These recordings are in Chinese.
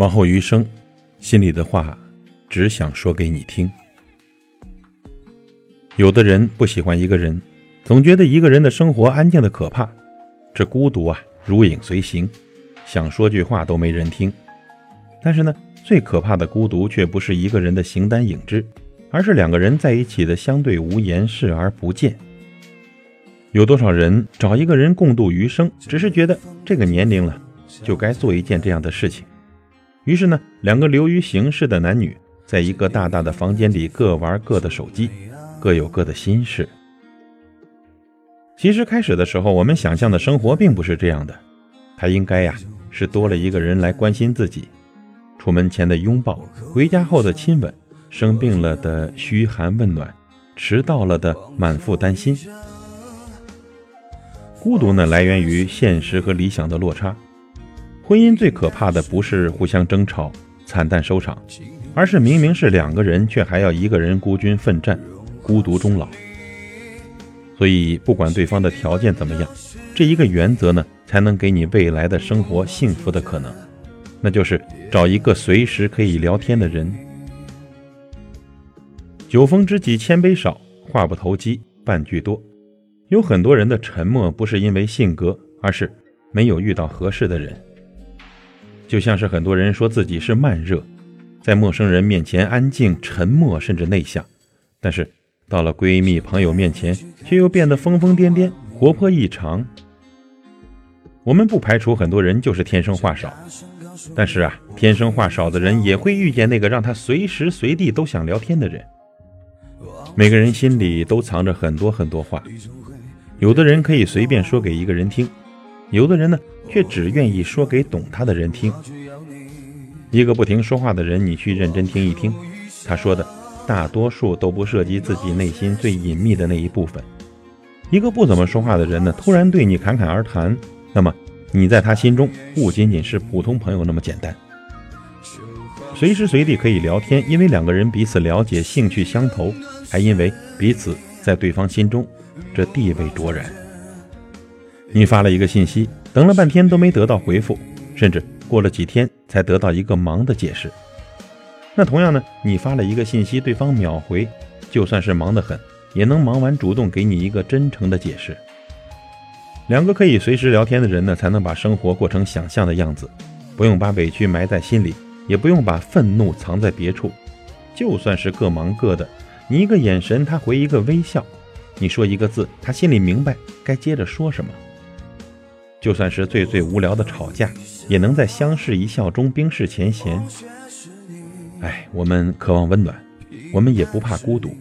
往后余生，心里的话，只想说给你听。有的人不喜欢一个人，总觉得一个人的生活安静的可怕，这孤独啊，如影随形，想说句话都没人听。但是呢，最可怕的孤独却不是一个人的形单影只，而是两个人在一起的相对无言，视而不见。有多少人找一个人共度余生，只是觉得这个年龄了，就该做一件这样的事情。于是呢，两个流于形式的男女，在一个大大的房间里各玩各的手机，各有各的心事。其实开始的时候，我们想象的生活并不是这样的，他应该呀是多了一个人来关心自己，出门前的拥抱，回家后的亲吻，生病了的嘘寒问暖，迟到了的满腹担心。孤独呢，来源于现实和理想的落差。婚姻最可怕的不是互相争吵、惨淡收场，而是明明是两个人，却还要一个人孤军奋战、孤独终老。所以，不管对方的条件怎么样，这一个原则呢，才能给你未来的生活幸福的可能，那就是找一个随时可以聊天的人。酒逢知己千杯少，话不投机半句多。有很多人的沉默不是因为性格，而是没有遇到合适的人。就像是很多人说自己是慢热，在陌生人面前安静、沉默，甚至内向，但是到了闺蜜、朋友面前，却又变得疯疯癫癫、活泼异常。我们不排除很多人就是天生话少，但是啊，天生话少的人也会遇见那个让他随时随地都想聊天的人。每个人心里都藏着很多很多话，有的人可以随便说给一个人听。有的人呢，却只愿意说给懂他的人听。一个不停说话的人，你去认真听一听，他说的大多数都不涉及自己内心最隐秘的那一部分。一个不怎么说话的人呢，突然对你侃侃而谈，那么你在他心中不仅仅是普通朋友那么简单。随时随地可以聊天，因为两个人彼此了解，兴趣相投，还因为彼此在对方心中这地位卓然。你发了一个信息，等了半天都没得到回复，甚至过了几天才得到一个忙的解释。那同样呢，你发了一个信息，对方秒回，就算是忙得很，也能忙完主动给你一个真诚的解释。两个可以随时聊天的人呢，才能把生活过成想象的样子，不用把委屈埋在心里，也不用把愤怒藏在别处。就算是各忙各的，你一个眼神，他回一个微笑；你说一个字，他心里明白该接着说什么。就算是最最无聊的吵架，也能在相视一笑中冰释前嫌。哎，我们渴望温暖，我们也不怕孤独。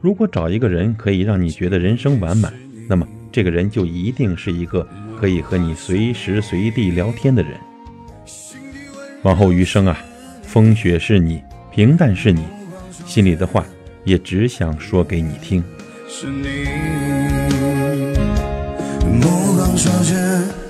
如果找一个人可以让你觉得人生完满，那么这个人就一定是一个可以和你随时随地聊天的人。往后余生啊，风雪是你，平淡是你，心里的话也只想说给你听。是你。目光